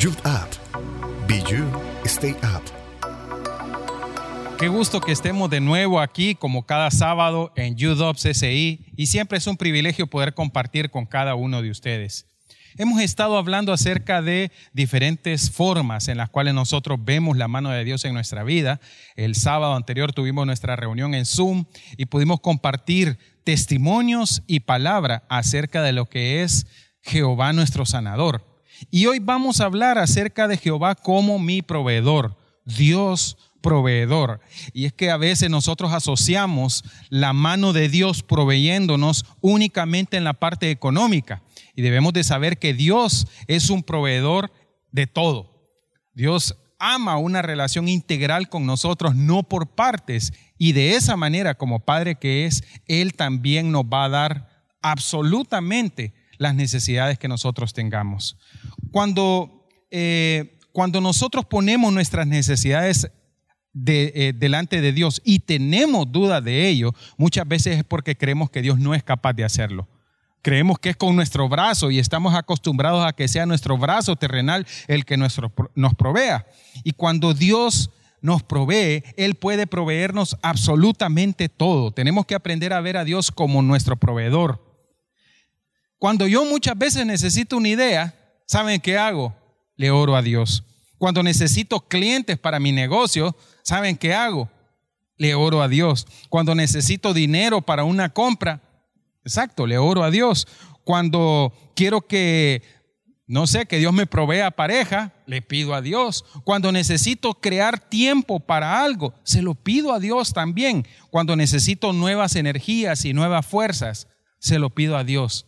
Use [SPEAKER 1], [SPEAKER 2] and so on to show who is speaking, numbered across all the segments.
[SPEAKER 1] Youth Up. Be You, Stay Up.
[SPEAKER 2] Qué gusto que estemos de nuevo aquí como cada sábado en Up CCI y siempre es un privilegio poder compartir con cada uno de ustedes. Hemos estado hablando acerca de diferentes formas en las cuales nosotros vemos la mano de Dios en nuestra vida. El sábado anterior tuvimos nuestra reunión en Zoom y pudimos compartir testimonios y palabra acerca de lo que es Jehová nuestro sanador. Y hoy vamos a hablar acerca de Jehová como mi proveedor, Dios proveedor. Y es que a veces nosotros asociamos la mano de Dios proveyéndonos únicamente en la parte económica. Y debemos de saber que Dios es un proveedor de todo. Dios ama una relación integral con nosotros, no por partes. Y de esa manera, como Padre que es, Él también nos va a dar absolutamente las necesidades que nosotros tengamos. Cuando, eh, cuando nosotros ponemos nuestras necesidades eh, delante de Dios y tenemos duda de ello, muchas veces es porque creemos que Dios no es capaz de hacerlo. Creemos que es con nuestro brazo y estamos acostumbrados a que sea nuestro brazo terrenal el que nuestro, nos provea. Y cuando Dios nos provee, Él puede proveernos absolutamente todo. Tenemos que aprender a ver a Dios como nuestro proveedor. Cuando yo muchas veces necesito una idea, ¿saben qué hago? Le oro a Dios. Cuando necesito clientes para mi negocio, ¿saben qué hago? Le oro a Dios. Cuando necesito dinero para una compra, exacto, le oro a Dios. Cuando quiero que, no sé, que Dios me provea pareja, le pido a Dios. Cuando necesito crear tiempo para algo, se lo pido a Dios también. Cuando necesito nuevas energías y nuevas fuerzas, se lo pido a Dios.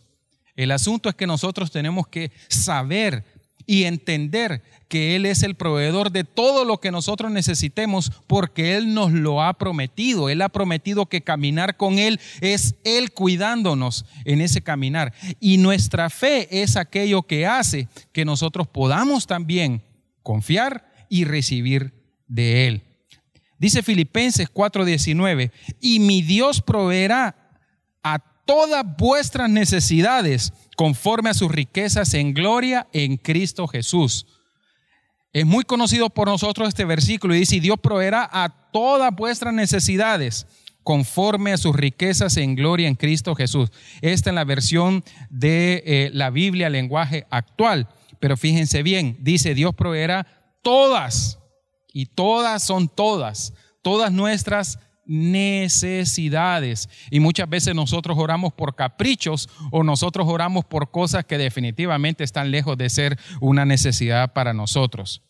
[SPEAKER 2] El asunto es que nosotros tenemos que saber y entender que Él es el proveedor de todo lo que nosotros necesitemos porque Él nos lo ha prometido. Él ha prometido que caminar con Él es Él cuidándonos en ese caminar. Y nuestra fe es aquello que hace que nosotros podamos también confiar y recibir de Él. Dice Filipenses 4:19, y mi Dios proveerá todas vuestras necesidades conforme a sus riquezas en gloria en Cristo Jesús. Es muy conocido por nosotros este versículo y dice, Dios proveerá a todas vuestras necesidades conforme a sus riquezas en gloria en Cristo Jesús. Esta es la versión de eh, la Biblia, lenguaje actual. Pero fíjense bien, dice, Dios proveerá todas, y todas son todas, todas nuestras necesidades. Y muchas veces nosotros oramos por caprichos o nosotros oramos por cosas que definitivamente están lejos de ser una necesidad para nosotros.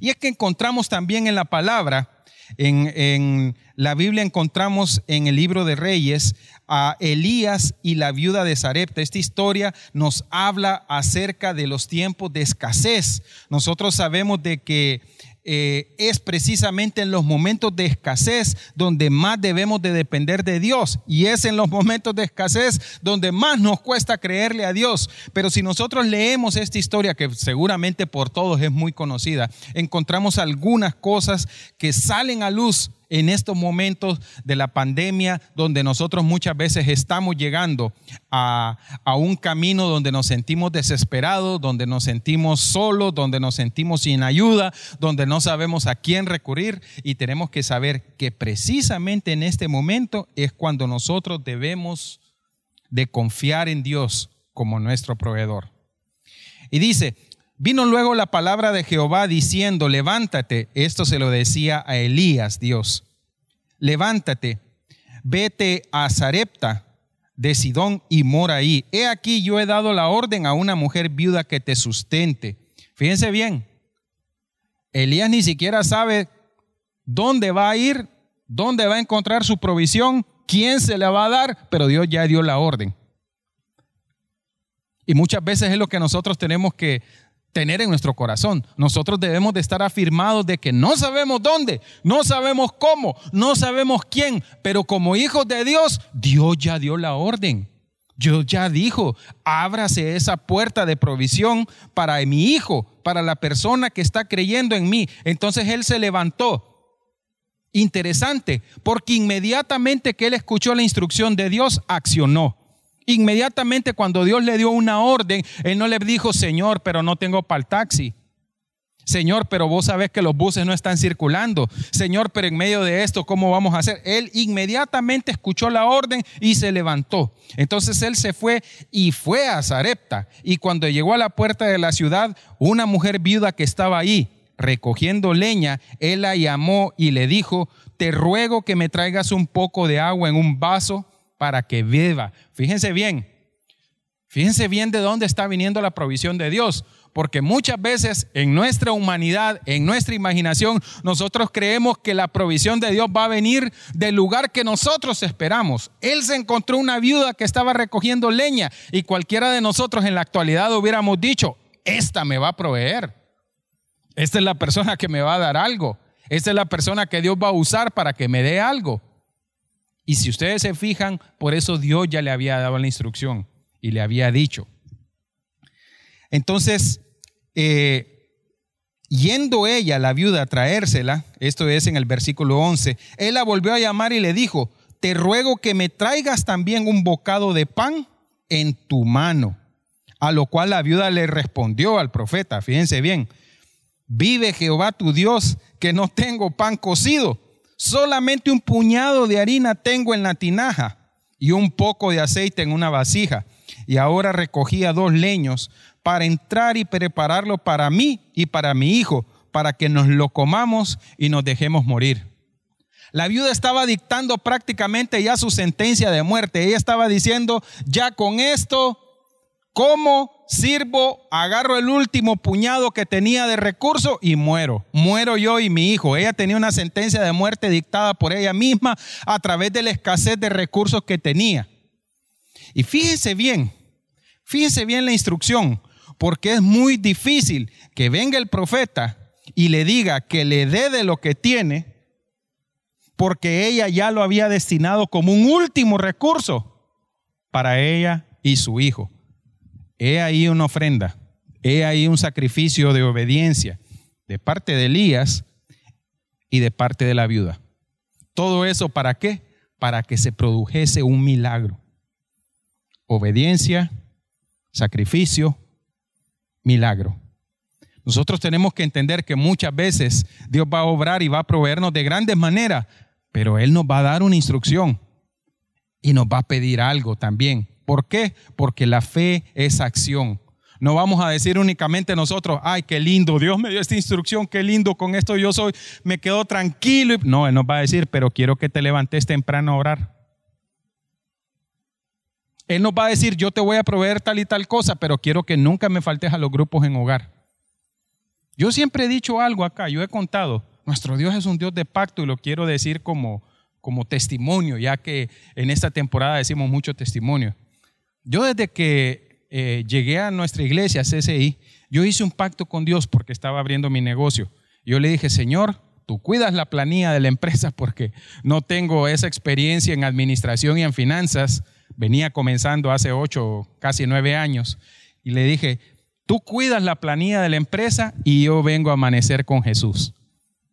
[SPEAKER 2] Y es que encontramos también en la palabra, en, la Biblia encontramos en el libro de Reyes a Elías y la viuda de Sarepta. Esta historia nos habla acerca de los tiempos de escasez. Nosotros sabemos de que eh, es precisamente en los momentos de escasez donde más debemos de depender de Dios. Y es en los momentos de escasez donde más nos cuesta creerle a Dios. Pero si nosotros leemos esta historia, que seguramente por todos es muy conocida, encontramos algunas cosas que salen a luz en estos momentos de la pandemia donde nosotros muchas veces estamos llegando a, un camino donde nos sentimos desesperados, donde nos sentimos solos, donde nos sentimos sin ayuda, donde no sabemos a quién recurrir y tenemos que saber que precisamente en este momento es cuando nosotros debemos de confiar en Dios como nuestro proveedor. Y dice, Vino luego la palabra de Jehová diciendo, levántate, esto se lo decía a Elías Dios, levántate, vete a Zarepta de Sidón y mora ahí. He aquí yo he dado la orden a una mujer viuda que te sustente. Fíjense bien, Elías ni siquiera sabe dónde va a ir, dónde va a encontrar su provisión, quién se le va a dar, pero Dios ya dio la orden. Y muchas veces es lo que nosotros tenemos que tener en nuestro corazón. Nosotros debemos de estar afirmados de que no sabemos dónde, no sabemos cómo, no sabemos quién, pero como hijos de Dios, Dios ya dio la orden. Dios ya dijo, ábrase esa puerta de provisión para mi hijo, para la persona que está creyendo en mí. Entonces él se levantó. Interesante, porque inmediatamente que él escuchó la instrucción de Dios, accionó. Inmediatamente cuando Dios le dio una orden, él no le dijo, Señor, pero no tengo para el taxi. Señor, pero vos sabés que los buses no están circulando. Señor, pero en medio de esto, ¿cómo vamos a hacer? Él inmediatamente escuchó la orden y se levantó. Entonces él se fue y fue a Zarepta. Y cuando llegó a la puerta de la ciudad, una mujer viuda que estaba ahí recogiendo leña, él la llamó y le dijo, te ruego que me traigas un poco de agua en un vaso para que beba. Fíjense bien, fíjense bien de dónde está viniendo la provisión de Dios porque muchas veces en nuestra humanidad, en nuestra imaginación, nosotros creemos que la provisión de Dios va a venir del lugar que nosotros esperamos. Él se encontró una viuda que estaba recogiendo leña y cualquiera de nosotros en la actualidad hubiéramos dicho, esta me va a proveer. Esta es la persona que me va a dar algo. Esta es la persona que Dios va a usar para que me dé algo. Y si ustedes se fijan, por eso Dios ya le había dado la instrucción y le había dicho. Entonces, eh, yendo ella, la viuda, a traérsela, esto es en el versículo 11, él la volvió a llamar y le dijo, te ruego que me traigas también un bocado de pan en tu mano. A lo cual la viuda le respondió al profeta, fíjense bien, vive Jehová tu Dios que no tengo pan cocido, solamente un puñado de harina tengo en la tinaja y un poco de aceite en una vasija. Y ahora recogía dos leños para entrar y prepararlo para mí y para mi hijo, para que nos lo comamos y nos dejemos morir. La viuda estaba dictando prácticamente ya su sentencia de muerte. Ella estaba diciendo, ya con esto, ¿cómo sirvo? Agarro el último puñado que tenía de recursos y muero. Muero yo y mi hijo. Ella tenía una sentencia de muerte dictada por ella misma a través de la escasez de recursos que tenía. Y fíjese bien, fíjese bien la instrucción porque es muy difícil que venga el profeta y le diga que le dé de lo que tiene, porque ella ya lo había destinado como un último recurso para ella y su hijo. He ahí una ofrenda, he ahí un sacrificio de obediencia de parte de Elías y de parte de la viuda. Todo eso para qué? Para que se produjese un milagro. Obediencia, sacrificio milagro. Nosotros tenemos que entender que muchas veces Dios va a obrar y va a proveernos de grandes maneras, pero Él nos va a dar una instrucción y nos va a pedir algo también. ¿Por qué? Porque la fe es acción. No vamos a decir únicamente nosotros, ay, qué lindo, Dios me dio esta instrucción, qué lindo, con esto yo soy, me quedo tranquilo. No, Él nos va a decir, pero quiero que te levantes temprano a orar. Él nos va a decir, yo te voy a proveer tal y tal cosa, pero quiero que nunca me faltes a los grupos en hogar. Yo siempre he dicho algo acá, yo he contado, nuestro Dios es un Dios de pacto y lo quiero decir como, como testimonio, ya que en esta temporada decimos mucho testimonio. Yo desde que eh, llegué a nuestra iglesia, CCI, yo hice un pacto con Dios porque estaba abriendo mi negocio. Yo le dije, Señor, tú cuidas la planilla de la empresa porque no tengo esa experiencia en administración y en finanzas venía comenzando hace ocho, casi nueve años, y le dije, tú cuidas la planilla de la empresa y yo vengo a amanecer con Jesús.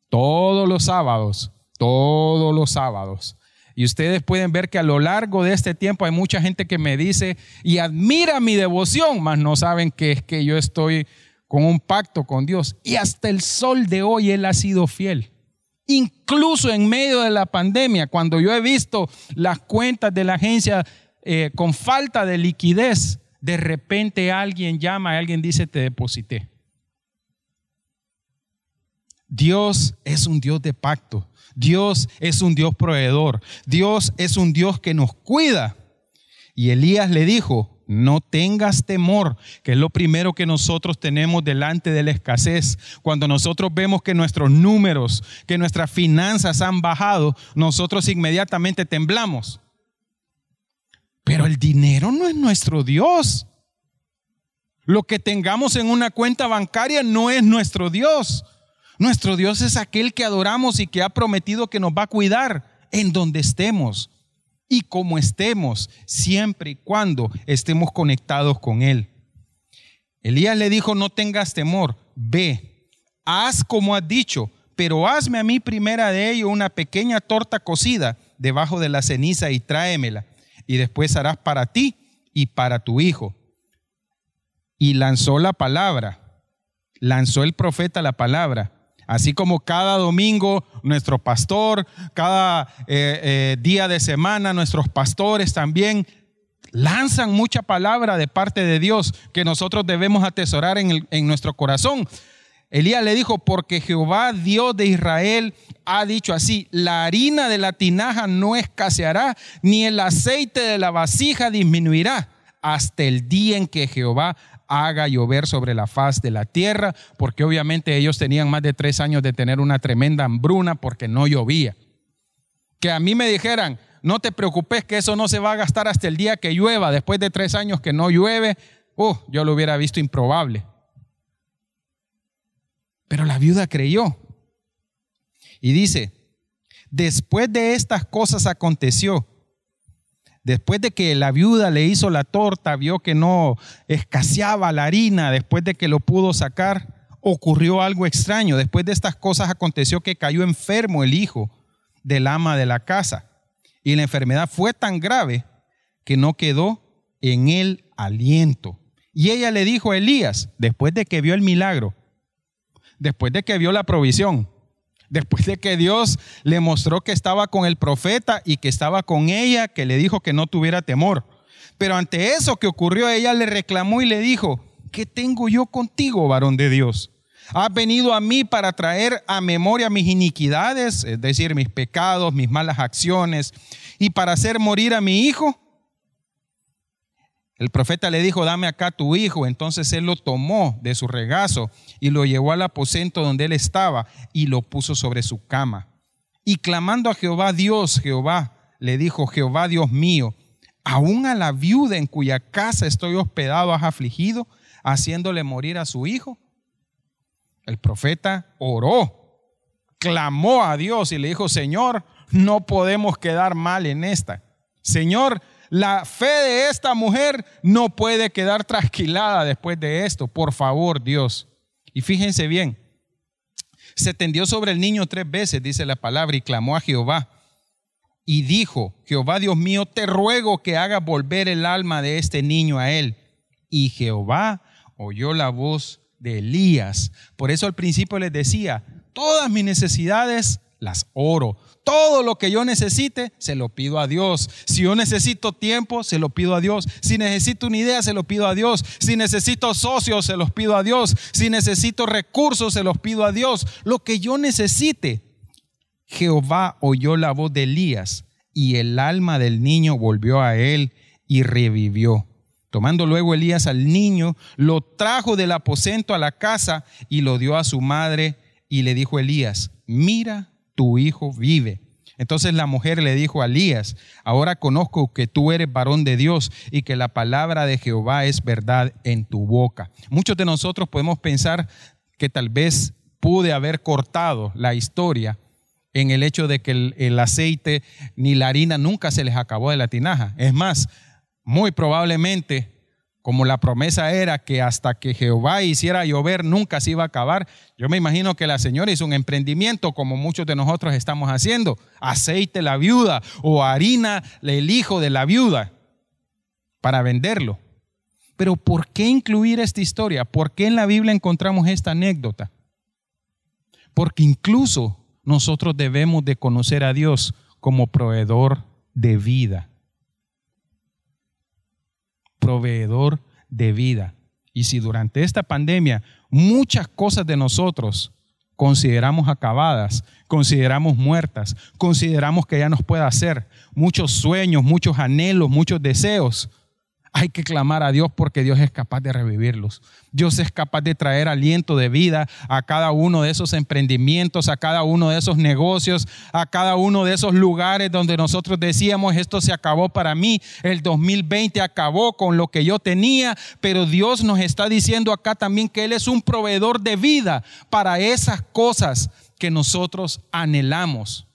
[SPEAKER 2] Todos los sábados, todos los sábados. Y ustedes pueden ver que a lo largo de este tiempo hay mucha gente que me dice y admira mi devoción, mas no saben que es que yo estoy con un pacto con Dios. Y hasta el sol de hoy Él ha sido fiel. Incluso en medio de la pandemia, cuando yo he visto las cuentas de la agencia eh, con falta de liquidez, de repente alguien llama, alguien dice, te deposité. Dios es un Dios de pacto. Dios es un Dios proveedor. Dios es un Dios que nos cuida. Y Elías le dijo, no tengas temor, que es lo primero que nosotros tenemos delante de la escasez. Cuando nosotros vemos que nuestros números, que nuestras finanzas han bajado, nosotros inmediatamente temblamos. Pero el dinero no es nuestro Dios. Lo que tengamos en una cuenta bancaria no es nuestro Dios. Nuestro Dios es aquel que adoramos y que ha prometido que nos va a cuidar en donde estemos y como estemos, siempre y cuando estemos conectados con Él. Elías le dijo, no tengas temor, ve, haz como has dicho, pero hazme a mí primera de ello una pequeña torta cocida debajo de la ceniza y tráemela y después harás para ti y para tu hijo. Y lanzó la palabra, lanzó el profeta la palabra. Así como cada domingo nuestro pastor, cada eh, eh, día de semana nuestros pastores también lanzan mucha palabra de parte de Dios que nosotros debemos atesorar en, en nuestro corazón. Elías le dijo, porque Jehová, Dios de Israel, ha dicho así, la harina de la tinaja no escaseará, ni el aceite de la vasija disminuirá, hasta el día en que Jehová haga llover sobre la faz de la tierra, porque obviamente ellos tenían más de tres años de tener una tremenda hambruna porque no llovía. Que a mí me dijeran, no te preocupes que eso no se va a gastar hasta el día que llueva, después de tres años que no llueve, uh, yo lo hubiera visto improbable. Pero la viuda creyó. Y dice, después de estas cosas aconteció, después de que la viuda le hizo la torta, vio que no escaseaba la harina, después de que lo pudo sacar, ocurrió algo extraño. Después de estas cosas aconteció que cayó enfermo el hijo del ama de la casa. Y la enfermedad fue tan grave que no quedó en él aliento. Y ella le dijo a Elías, después de que vio el milagro, después de que vio la provisión, después de que Dios le mostró que estaba con el profeta y que estaba con ella, que le dijo que no tuviera temor. Pero ante eso que ocurrió, ella le reclamó y le dijo, ¿qué tengo yo contigo, varón de Dios? ¿Has venido a mí para traer a memoria mis iniquidades, es decir, mis pecados, mis malas acciones, y para hacer morir a mi hijo? El profeta le dijo, dame acá tu hijo. Entonces él lo tomó de su regazo y lo llevó al aposento donde él estaba y lo puso sobre su cama. Y clamando a Jehová Dios, Jehová, le dijo, Jehová Dios mío, aún a la viuda en cuya casa estoy hospedado has afligido, haciéndole morir a su hijo. El profeta oró, clamó a Dios y le dijo, Señor, no podemos quedar mal en esta. Señor, la fe de esta mujer no puede quedar trasquilada después de esto. Por favor, Dios. Y fíjense bien, se tendió sobre el niño tres veces, dice la palabra, y clamó a Jehová. Y dijo, Jehová Dios mío, te ruego que haga volver el alma de este niño a él. Y Jehová oyó la voz de Elías. Por eso al principio les decía, todas mis necesidades las oro. Todo lo que yo necesite, se lo pido a Dios. Si yo necesito tiempo, se lo pido a Dios. Si necesito una idea, se lo pido a Dios. Si necesito socios, se los pido a Dios. Si necesito recursos, se los pido a Dios. Lo que yo necesite. Jehová oyó la voz de Elías y el alma del niño volvió a él y revivió. Tomando luego Elías al niño, lo trajo del aposento a la casa y lo dio a su madre y le dijo Elías, mira tu hijo vive. Entonces la mujer le dijo a Elías, ahora conozco que tú eres varón de Dios y que la palabra de Jehová es verdad en tu boca. Muchos de nosotros podemos pensar que tal vez pude haber cortado la historia en el hecho de que el, el aceite ni la harina nunca se les acabó de la tinaja. Es más, muy probablemente como la promesa era que hasta que Jehová hiciera llover nunca se iba a acabar, yo me imagino que la señora hizo un emprendimiento como muchos de nosotros estamos haciendo, aceite la viuda o harina el hijo de la viuda para venderlo. Pero ¿por qué incluir esta historia? ¿Por qué en la Biblia encontramos esta anécdota? Porque incluso nosotros debemos de conocer a Dios como proveedor de vida proveedor de vida. Y si durante esta pandemia muchas cosas de nosotros consideramos acabadas, consideramos muertas, consideramos que ya nos puede hacer, muchos sueños, muchos anhelos, muchos deseos, hay que clamar a Dios porque Dios es capaz de revivirlos. Dios es capaz de traer aliento de vida a cada uno de esos emprendimientos, a cada uno de esos negocios, a cada uno de esos lugares donde nosotros decíamos, esto se acabó para mí, el 2020 acabó con lo que yo tenía, pero Dios nos está diciendo acá también que Él es un proveedor de vida para esas cosas que nosotros anhelamos.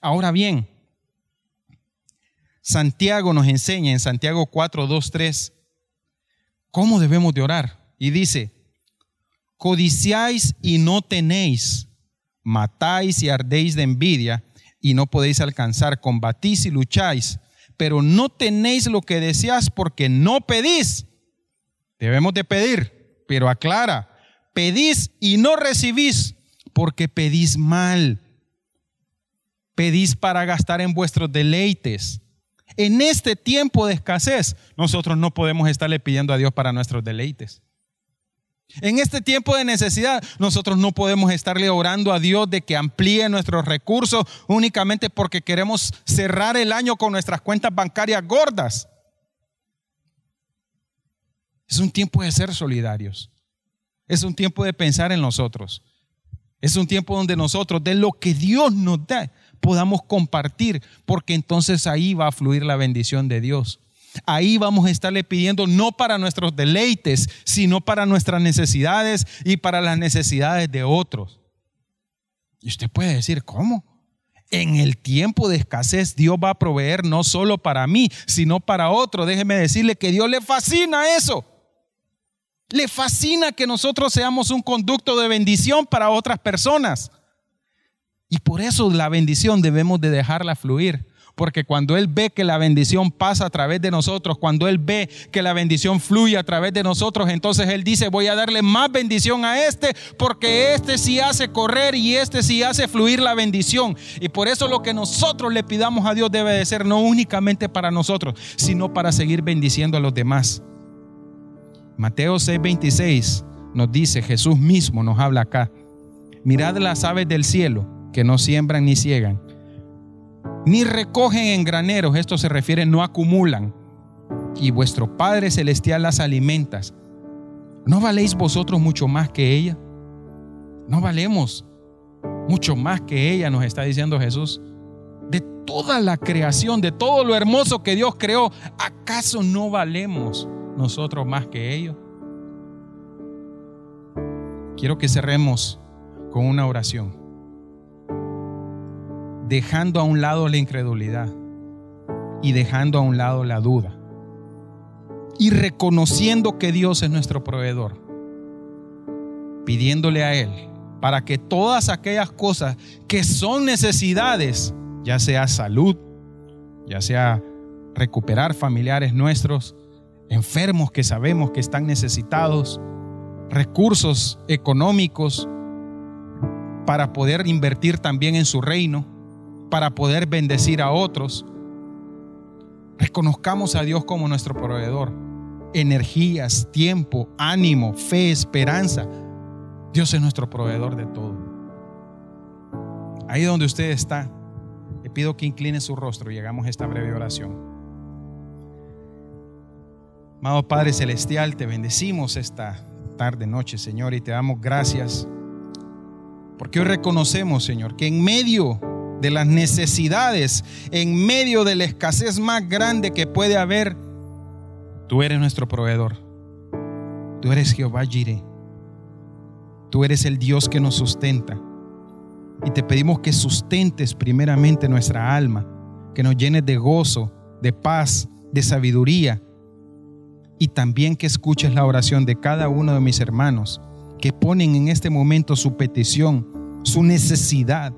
[SPEAKER 2] Ahora bien, Santiago nos enseña en Santiago 4, 2, 3 cómo debemos de orar. Y dice, codiciáis y no tenéis, matáis y ardéis de envidia y no podéis alcanzar, combatís y lucháis, pero no tenéis lo que deseas porque no pedís. Debemos de pedir, pero aclara, pedís y no recibís porque pedís mal. Pedís para gastar en vuestros deleites. En este tiempo de escasez, nosotros no podemos estarle pidiendo a Dios para nuestros deleites. En este tiempo de necesidad, nosotros no podemos estarle orando a Dios de que amplíe nuestros recursos únicamente porque queremos cerrar el año con nuestras cuentas bancarias gordas. Es un tiempo de ser solidarios. Es un tiempo de pensar en nosotros. Es un tiempo donde nosotros, de lo que Dios nos da, podamos compartir, porque entonces ahí va a fluir la bendición de Dios. Ahí vamos a estarle pidiendo no para nuestros deleites, sino para nuestras necesidades y para las necesidades de otros. Y usted puede decir, ¿cómo? En el tiempo de escasez Dios va a proveer no solo para mí, sino para otro. Déjeme decirle que Dios le fascina eso. Le fascina que nosotros seamos un conducto de bendición para otras personas. Y por eso la bendición debemos de dejarla fluir. Porque cuando Él ve que la bendición pasa a través de nosotros, cuando Él ve que la bendición fluye a través de nosotros, entonces Él dice, voy a darle más bendición a este, porque este sí hace correr y este sí hace fluir la bendición. Y por eso lo que nosotros le pidamos a Dios debe de ser no únicamente para nosotros, sino para seguir bendiciendo a los demás. Mateo 6:26 nos dice, Jesús mismo nos habla acá, mirad las aves del cielo, que no siembran ni ciegan ni recogen en graneros, esto se refiere, no acumulan, y vuestro Padre Celestial las alimentas. ¿No valéis vosotros mucho más que ella? No valemos mucho más que ella, nos está diciendo Jesús. De toda la creación, de todo lo hermoso que Dios creó, ¿acaso no valemos nosotros más que ellos? Quiero que cerremos con una oración dejando a un lado la incredulidad y dejando a un lado la duda y reconociendo que Dios es nuestro proveedor, pidiéndole a Él para que todas aquellas cosas que son necesidades, ya sea salud, ya sea recuperar familiares nuestros, enfermos que sabemos que están necesitados, recursos económicos para poder invertir también en su reino, para poder bendecir a otros. Reconozcamos a Dios como nuestro proveedor. Energías, tiempo, ánimo, fe, esperanza. Dios es nuestro proveedor de todo. Ahí donde usted está, le pido que incline su rostro y hagamos esta breve oración. Amado Padre Celestial, te bendecimos esta tarde, noche, Señor, y te damos gracias. Porque hoy reconocemos, Señor, que en medio de las necesidades, en medio de la escasez más grande que puede haber, tú eres nuestro proveedor. Tú eres Jehová Jireh. Tú eres el Dios que nos sustenta. Y te pedimos que sustentes primeramente nuestra alma, que nos llenes de gozo, de paz, de sabiduría. Y también que escuches la oración de cada uno de mis hermanos que ponen en este momento su petición, su necesidad,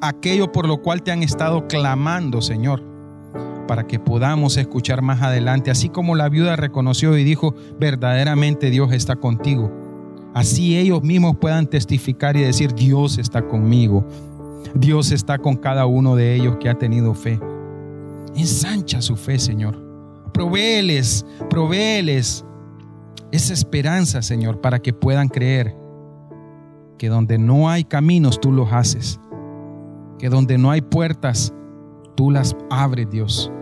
[SPEAKER 2] aquello por lo cual te han estado clamando, Señor, para que podamos escuchar más adelante, así como la viuda reconoció y dijo, verdaderamente Dios está contigo. Así ellos mismos puedan testificar y decir, Dios está conmigo. Dios está con cada uno de ellos que ha tenido fe. Ensancha su fe, Señor. Provéeles, provéeles esa esperanza, Señor, para que puedan creer que donde no hay caminos, tú los haces que donde no hay puertas, tú las abres, Dios.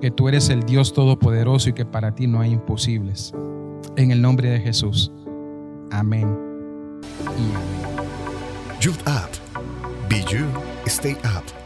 [SPEAKER 2] Que tú eres el Dios todopoderoso y que para ti no hay imposibles. En el nombre de Jesús. Amén. Y amén.
[SPEAKER 1] Be you, stay up.